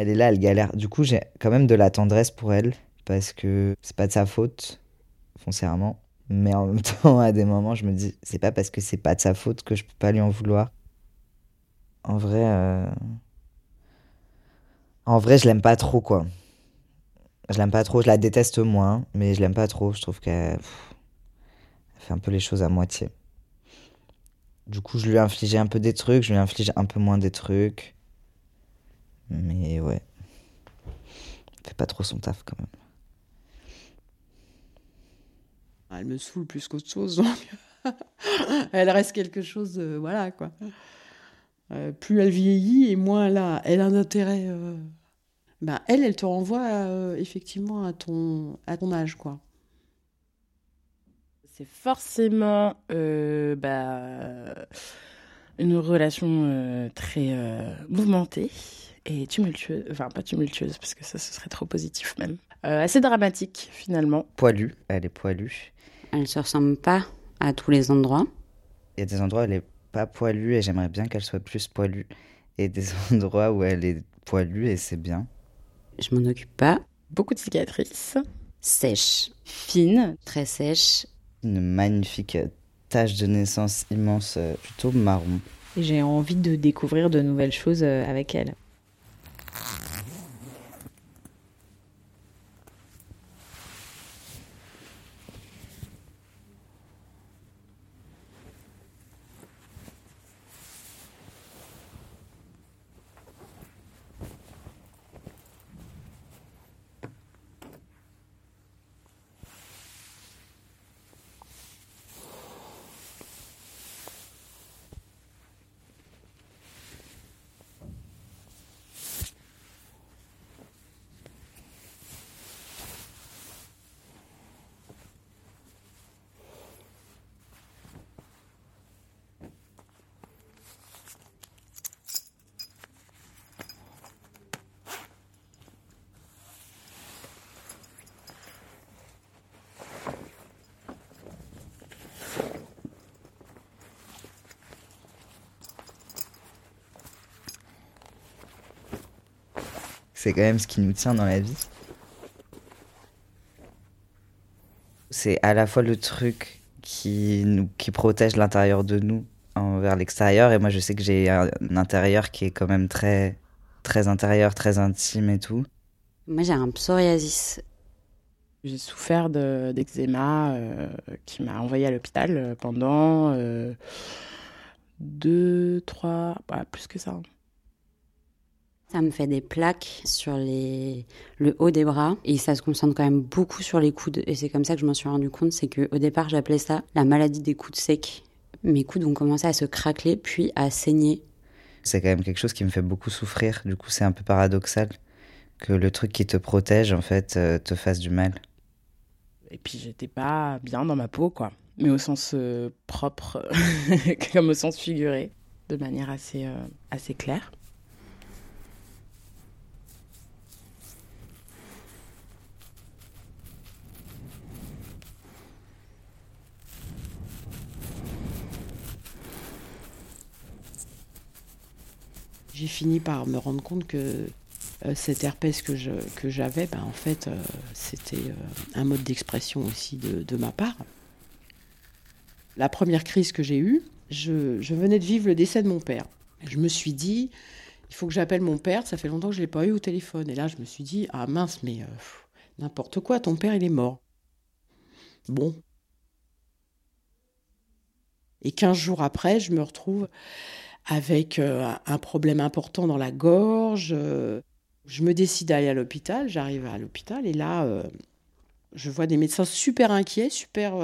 Elle est là, elle galère. Du coup, j'ai quand même de la tendresse pour elle parce que c'est pas de sa faute, foncièrement. Mais en même temps, à des moments, je me dis, c'est pas parce que c'est pas de sa faute que je peux pas lui en vouloir. En vrai, euh, en je l'aime pas trop, quoi. Je l'aime pas trop, je la déteste moins, mais je l'aime pas trop. Je trouve qu'elle fait un peu les choses à moitié. Du coup, je lui ai infligé un peu des trucs, je lui inflige un peu moins des trucs. Mais ouais. Elle fait pas trop son taf quand même. Elle me saoule plus qu'autre chose, donc elle reste quelque chose, voilà quoi. Euh, plus elle vieillit et moins elle a, elle a un intérêt. Euh, bah, elle, elle te renvoie euh, effectivement à ton, à ton âge, quoi. C'est forcément bah, une relation très mouvementée et tumultueuse. Enfin, pas tumultueuse, parce que ça, ce serait trop positif même. assez dramatique, finalement. Poilue, elle est poilue. Elle se ressemble pas à tous les endroits. Il y a des endroits où elle est pas poilue et j'aimerais bien qu'elle soit plus poilue. Et des endroits où elle est poilue et c'est bien. Je m'en occupe pas. Beaucoup de cicatrices. Sèche. Fine, très sèche. Une magnifique tache de naissance immense, euh, plutôt marron. J'ai envie de découvrir de nouvelles choses euh, avec elle. C'est quand même ce qui nous tient dans la vie. C'est à la fois le truc qui, nous, qui protège l'intérieur de nous envers l'extérieur. Et moi, je sais que j'ai un, intérieur qui est quand même très, très intérieur, très intime et tout. Moi, j'ai un psoriasis. J'ai souffert d'eczéma euh, qui m'a envoyé à l'hôpital euh, pendant euh, deux, trois, bah, plus que ça. Ça me fait des plaques sur les... le haut des bras et ça se concentre quand même beaucoup sur les coudes. Et c'est comme ça que je m'en suis rendu compte, c'est qu'au départ j'appelais ça la maladie des coudes secs. Mes coudes ont commencé à se craquer puis à saigner. C'est quand même quelque chose qui me fait beaucoup souffrir. Du coup c'est un peu paradoxal que le truc qui te protège en fait euh, te fasse du mal. Et puis j'étais pas bien dans ma peau quoi, mais au sens euh, propre comme au sens figuré, de manière assez, euh, assez claire. J'ai fini par me rendre compte que euh, cette herpès que, que j'avais, ben, en fait, euh, c'était euh, un mode d'expression aussi de, ma part. La première crise que j'ai eue, je, venais de vivre le décès de mon père. Je me suis dit, il faut que j'appelle mon père, ça fait longtemps que je ne l'ai pas eu au téléphone. Et là, je me suis dit, ah mince, mais n'importe quoi, ton père, il est mort. Bon. Et 15 jours après, je me retrouve avec euh, un problème important dans la gorge. Euh, je me décide d'aller à l'hôpital, j'arrive à l'hôpital et là, euh, je vois des médecins super inquiets, super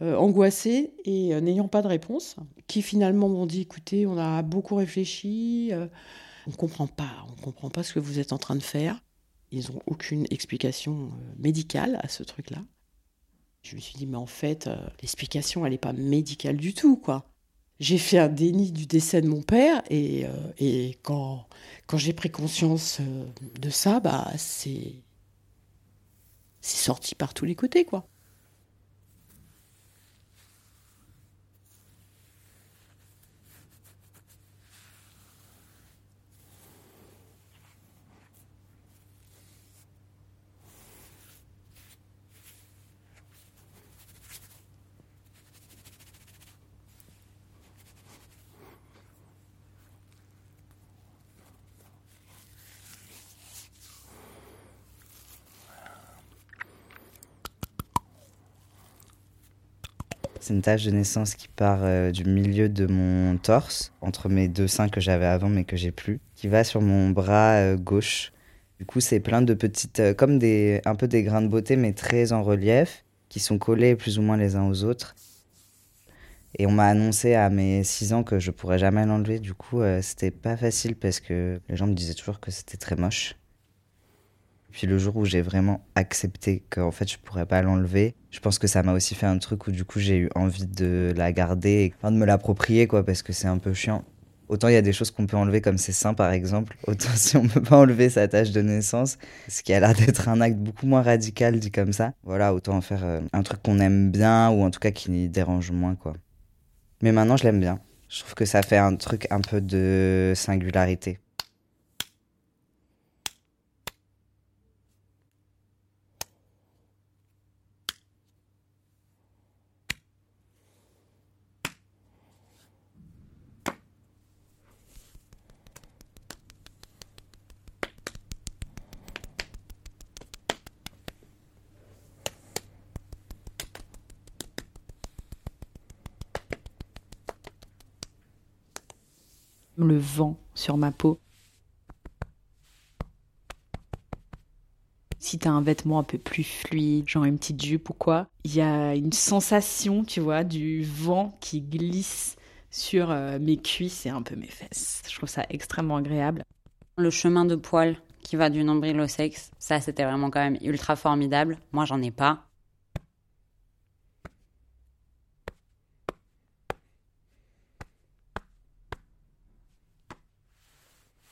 angoissés et n'ayant pas de réponse, qui finalement m'ont dit, écoutez, on a beaucoup réfléchi, on ne comprend pas, on ne comprend pas ce que vous êtes en train de faire. Ils n'ont aucune explication médicale à ce truc-là. Je me suis dit, mais en fait, l'explication, elle n'est pas médicale du tout, quoi j'ai fait un déni du décès de mon père et, euh, quand, quand j'ai pris conscience euh, de ça, bah, c'est, c'est sorti par tous les côtés, quoi. C'est une tache de naissance qui part euh, du milieu de mon torse, entre mes deux seins que j'avais avant mais que j'ai plus, qui va sur mon bras euh, gauche. Du coup, c'est plein de petites, euh, comme des, un peu des grains de beauté, mais très en relief, qui sont collés plus ou moins les uns aux autres. Et on m'a annoncé à mes 6 ans que je pourrais jamais l'enlever. Du coup, c'était pas facile parce que les gens me disaient toujours que c'était très moche. Puis le jour où j'ai vraiment accepté qu'en fait je pourrais pas l'enlever, je pense que ça m'a aussi fait un truc où du coup j'ai eu envie de la garder, de me l'approprier quoi, parce que c'est un peu chiant. Autant il y a des choses qu'on peut enlever comme ses seins par exemple, autant si on peut pas enlever sa tâche de naissance, ce qui a l'air d'être un acte beaucoup moins radical dit comme ça, voilà, autant en faire euh, un truc qu'on aime bien ou en tout cas qui dérange moins quoi. Mais maintenant je l'aime bien. Je trouve que ça fait un truc un peu de singularité. Le vent sur ma peau. Si t'as un vêtement un peu plus fluide, genre une petite jupe ou quoi, il y a une sensation, tu vois, du vent qui glisse sur euh, mes cuisses et un peu mes fesses. Je trouve ça extrêmement agréable. Le chemin de poil qui va du nombril au sexe, ça c'était vraiment quand même ultra formidable. Moi j'en ai pas.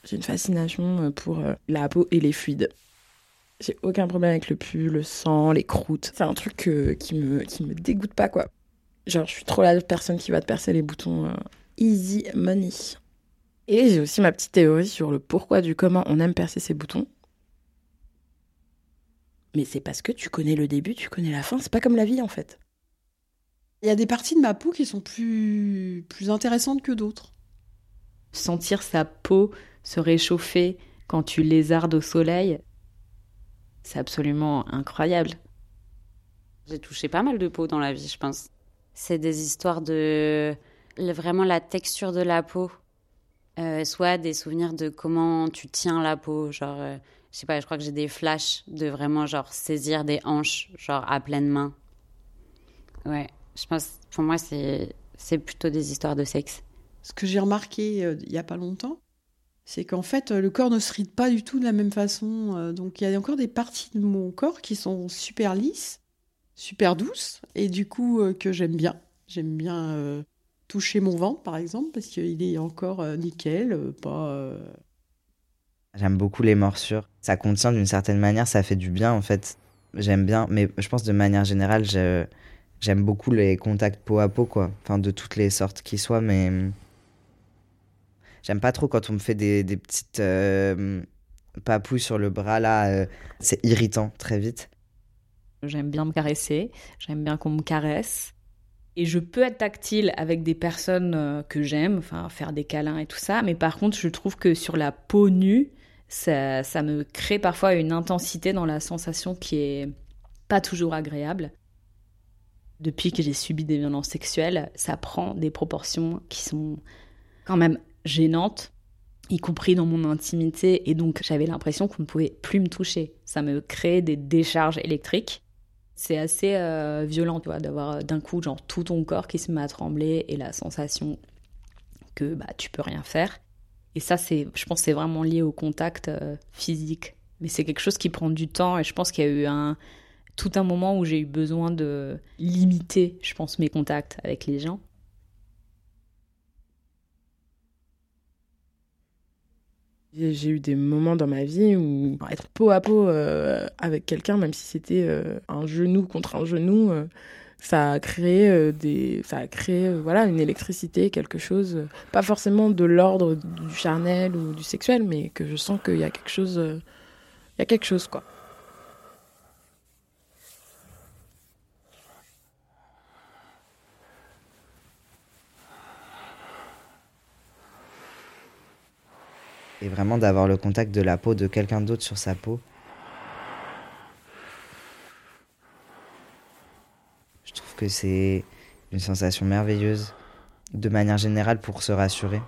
J'ai une fascination euh, pour euh, la peau et les fluides. J'ai aucun problème avec le pus, le sang, les croûtes. C'est un truc qui, me, qui me dégoûte pas, quoi. Genre, je suis trop la personne qui va te percer les boutons euh, easy money. Et j'ai aussi ma petite théorie sur le pourquoi du comment on aime percer ses boutons. Mais c'est parce que tu connais le début, tu connais la fin. C'est pas comme la vie, en fait. Il y a des parties de ma peau qui sont plus, plus intéressantes que d'autres. Sentir sa peau se réchauffer quand tu lézardes au soleil, c'est absolument incroyable. J'ai touché pas mal de peau dans la vie, je pense. C'est des histoires de vraiment la texture de la peau, Euh, soit des souvenirs de comment tu tiens la peau, genre euh, je sais pas, je crois que j'ai des flashs de vraiment genre saisir des hanches, genre à pleine main. Ouais, je pense pour moi c'est c'est plutôt des histoires de sexe. Ce que j'ai remarqué euh, il y a pas longtemps, c'est qu'en fait, euh, le corps ne se ride pas du tout de la même façon. euh, donc, il y a encore des parties de mon corps qui sont super lisses, super douces, et du coup, que j'aime bien. J'aime bien toucher mon ventre, par exemple, parce qu'il est encore nickel, pas. J'aime beaucoup les morsures. Ça contient d'une certaine manière, ça fait du bien en fait. J'aime bien, mais je pense de manière générale, j'aime beaucoup les contacts peau à peau, quoi. Enfin, de toutes les sortes qui soient, mais. J'aime pas trop quand on me fait des, petites euh, papouilles sur le bras là. euh, c'est irritant très vite. J'aime bien me caresser, j'aime bien qu'on me caresse. Et je peux être tactile avec des personnes euh, que j'aime, enfin faire des câlins et tout ça, mais par contre je trouve que sur la peau nue, ça, ça me crée parfois une intensité dans la sensation qui est pas toujours agréable. Depuis que j'ai subi des violences sexuelles, ça prend des proportions qui sont quand même gênantes, y compris dans mon intimité, et donc j'avais l'impression qu'on ne pouvait plus me toucher. Ça me crée des décharges électriques. C'est assez euh, violent, tu vois, d'avoir euh, d'un coup genre tout ton corps qui se met à trembler et la sensation que bah tu peux rien faire. Et ça, c'est, je pense, c'est vraiment lié au contact euh, physique. Mais c'est quelque chose qui prend du temps et je pense qu'il y a eu un tout un moment où j'ai eu besoin de limiter, je pense, mes contacts avec les gens. J'ai eu des moments dans ma vie où être peau à peau euh, avec quelqu'un, même si c'était euh, un genou contre un genou, euh, ça a créé des, ça a créé voilà une électricité, quelque chose, pas forcément de l'ordre du charnel ou du sexuel, mais que je sens qu'il y a quelque chose, il y a quelque chose quoi. Vraiment d'avoir le contact de la peau de quelqu'un d'autre sur sa peau. Je trouve que c'est une sensation merveilleuse, de manière générale pour se rassurer.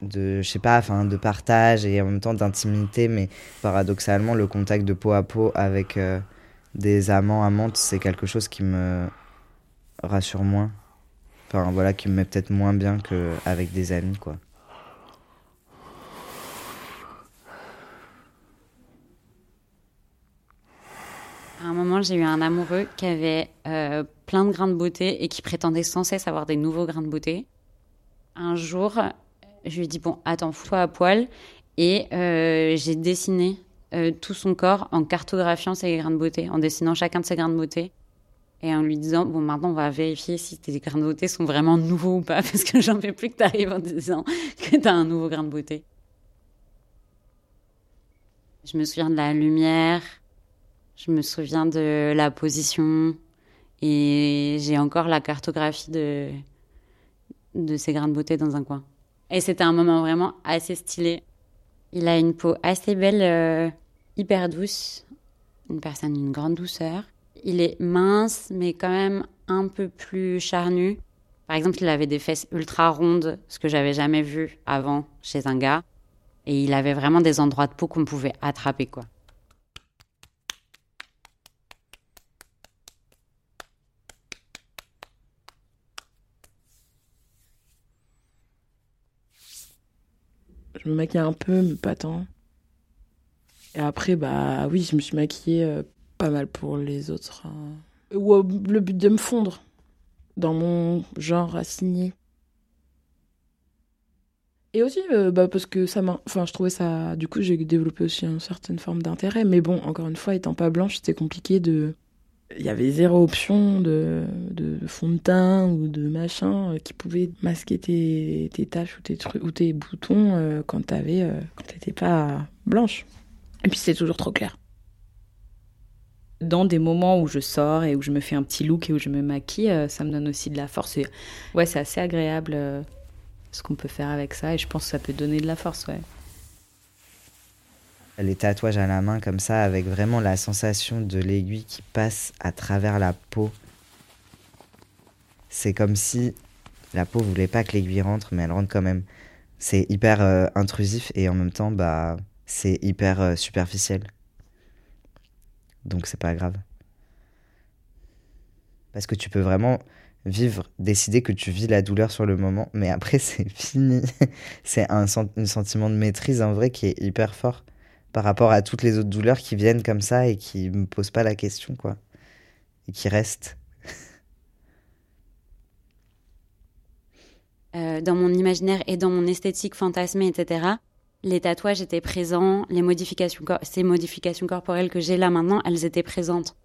de je sais pas de partage et en même temps d'intimité mais paradoxalement le contact de peau à peau avec euh, des amants amantes c'est quelque chose qui me rassure moins voilà qui me met peut-être moins bien qu'avec des amis quoi À un moment, j'ai eu un amoureux qui avait euh, plein de grains de beauté et qui prétendait sans cesse avoir des nouveaux grains de beauté. Un jour, je lui ai dit bon, attends, fous-toi à poil. Et euh, j'ai dessiné euh, tout son corps en cartographiant ses grains de beauté, en dessinant chacun de ses grains de beauté. Et en lui disant, bon, maintenant, on va vérifier si tes grains de beauté sont vraiment nouveaux ou pas, parce que j'en fais plus que tu arrives en disant que tu as un nouveau grain de beauté. Je me souviens de la lumière, je me souviens de la position et j'ai encore la cartographie de, de ces grains de beauté dans un coin. Et c'était un moment vraiment assez stylé. Il a une peau assez belle, euh, hyper douce, une personne d'une grande douceur. Il est mince, mais quand même un peu plus charnu. Par exemple, il avait des fesses ultra rondes, ce que j'avais jamais vu avant chez un gars. Et il avait vraiment des endroits de peau qu'on pouvait attraper, quoi. Je me maquillais un peu, mais pas tant. Et après, bah oui, je me suis maquillée euh, pas mal pour les autres. hein. Ou euh, le but de me fondre dans mon genre assigné. Et aussi, euh, bah, parce que ça m'a. Enfin, je trouvais ça. Du coup, j'ai développé aussi une certaine forme d'intérêt. Mais bon, encore une fois, étant pas blanche, c'était compliqué de. Il y avait zéro option de, de fond de teint ou de machin euh, qui pouvait masquer tes, tes taches ou tes, trucs, ou tes boutons quand t'avais, quand t'étais pas blanche. Et puis, c'est toujours trop clair. Dans des moments où je sors et où je me fais un petit look et où je me maquille, euh, ça me donne aussi de la force. Ouais, c'est assez agréable euh, ce qu'on peut faire avec ça et je pense que ça peut donner de la force, les tatouages à la main comme ça avec vraiment la sensation de l'aiguille qui passe à travers la peau. C'est comme si la peau voulait pas que l'aiguille rentre mais elle rentre quand même. C'est hyper euh, intrusif et en même temps bah c'est hyper superficiel donc c'est pas grave. Parce que tu peux vraiment vivre décider que tu vis la douleur sur le moment mais après c'est fini. C'est un, un sentiment de maîtrise en vrai qui est hyper fort par rapport à toutes les autres douleurs qui viennent comme ça et qui me posent pas la question quoi. Et qui restent. Euh, dans mon imaginaire et dans mon esthétique fantasmée, etc., les tatouages étaient présents, les modifications, ces modifications corporelles que j'ai là maintenant, elles étaient présentes.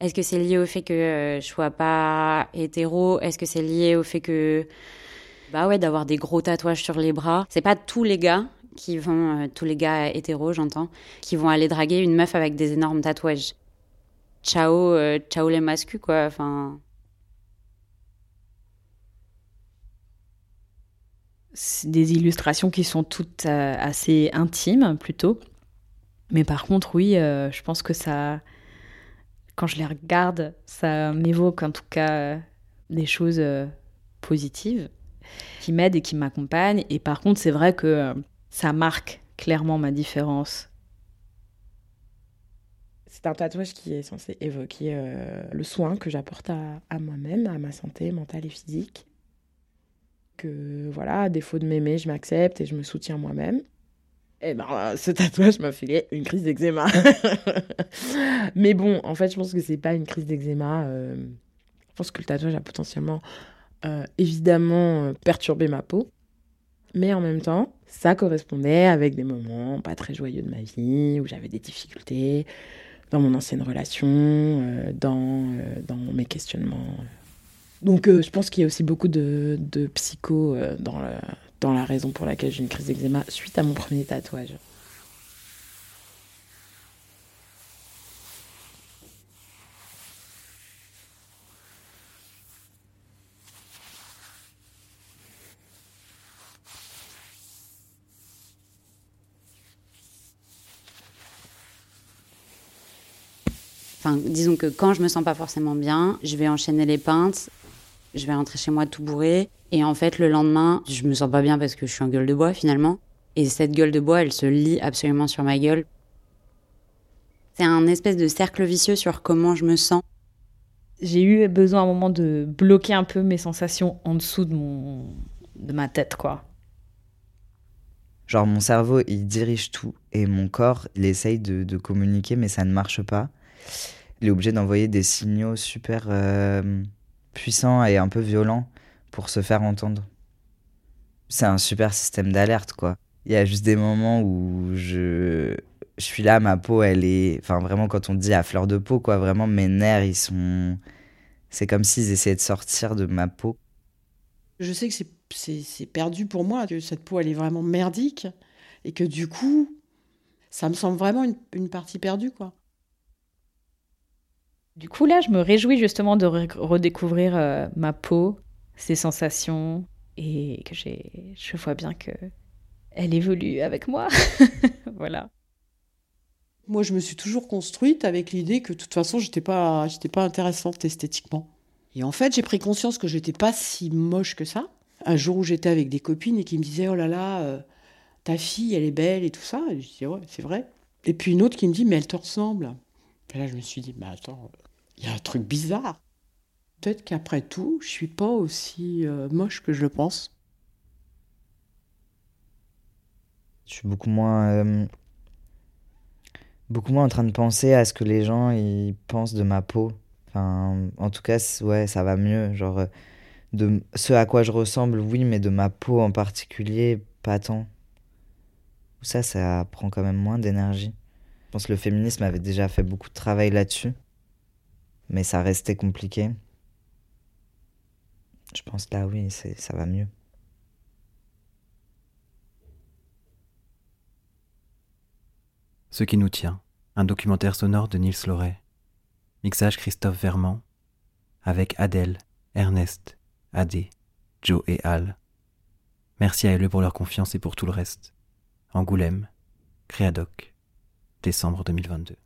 Est-ce que c'est lié au fait que euh, je sois pas hétéro? Est-ce que c'est lié au fait que, bah ouais, d'avoir des gros tatouages sur les bras? C'est pas tous les gars qui vont, euh, tous les gars hétéros, j'entends, qui vont aller draguer une meuf avec des énormes tatouages. Ciao, euh, ciao les mascus, quoi. Enfin, des illustrations qui sont toutes euh, assez intimes plutôt. Mais par contre, oui, euh, je pense que ça, quand je les regarde, ça m'évoque en tout cas euh, des choses positives qui m'aident et qui m'accompagnent. Et par contre, c'est vrai que ça marque clairement ma différence. C'est un tatouage qui est censé évoquer le soin que j'apporte à moi-même, à ma santé mentale et physique. Que voilà, à défaut de m'aimer, je m'accepte et je me soutiens moi-même. Et ben, euh, ce tatouage m'a fait une crise d'eczéma. Mais bon, en fait, je pense que c'est pas une crise d'eczéma. euh, je pense que le tatouage a potentiellement, euh, évidemment, euh, perturbé ma peau. Mais en même temps, ça correspondait avec des moments pas très joyeux de ma vie, où j'avais des difficultés dans mon ancienne relation, dans, dans mes questionnements. Donc euh, je pense qu'il y a aussi beaucoup de, de psycho euh, dans, dans la raison pour laquelle j'ai une crise d'eczéma suite à mon premier tatouage. Enfin, disons que quand je me sens pas forcément bien, je vais enchaîner les pintes, je vais rentrer chez moi tout bourré, et en fait, le lendemain, je me sens pas bien parce que je suis en gueule de bois finalement. Et cette gueule de bois, elle se lie absolument sur ma gueule. C'est un espèce de cercle vicieux sur comment je me sens. J'ai eu besoin à un moment de bloquer un peu mes sensations en dessous de, mon... de ma tête, quoi. Genre mon cerveau, il dirige tout et mon corps, il essaye de, de communiquer, mais ça ne marche pas. Il est obligé d'envoyer des signaux super euh, puissants et un peu violents pour se faire entendre. C'est un super système d'alerte, quoi. Il y a juste des moments où je, je suis là, ma peau, elle est. Enfin, vraiment, quand on dit à fleur de peau, quoi, vraiment, mes nerfs, ils sont. C'est comme s'ils essayaient de sortir de ma peau. Je sais que c'est c'est perdu pour moi, que cette peau, elle est vraiment merdique, et que du coup, ça me semble vraiment une, une partie perdue, quoi. Du coup, là, je me réjouis justement de redécouvrir euh, ma peau, ses sensations, et que je vois bien que elle évolue avec moi. voilà. Moi, je me suis toujours construite avec l'idée que de toute façon, j'étais pas, pas intéressante esthétiquement. Et en fait, j'ai pris conscience que j'étais pas si moche que ça un jour où j'étais avec des copines et qui me disaient Oh là là, euh, ta fille, elle est belle et tout ça. Et je disais Ouais, c'est vrai. Et puis une autre qui me dit Mais elle te ressemble. Et là, je me suis dit Mais attends, il y a un truc bizarre. Peut-être qu'après tout, je suis pas aussi euh, moche que je le pense. Je suis beaucoup moins. Euh, beaucoup moins en train de penser à ce que les gens ils pensent de ma peau. Enfin, en tout cas, ouais, ça va mieux. Genre de ce à quoi je ressemble, oui, mais de ma peau en particulier, pas tant. Ça, ça prend quand même moins d'énergie. Je pense que le féminisme avait déjà fait beaucoup de travail là-dessus, mais ça restait compliqué. Je pense là, oui, ça va mieux. Ce qui nous tient, un documentaire sonore de Nils Loret. Mixage Christophe Vermand, avec Adèle, Ernest Adé, Joe et Al. Merci à eux pour leur confiance et pour tout le reste. Angoulême, Créadoc, décembre 2022.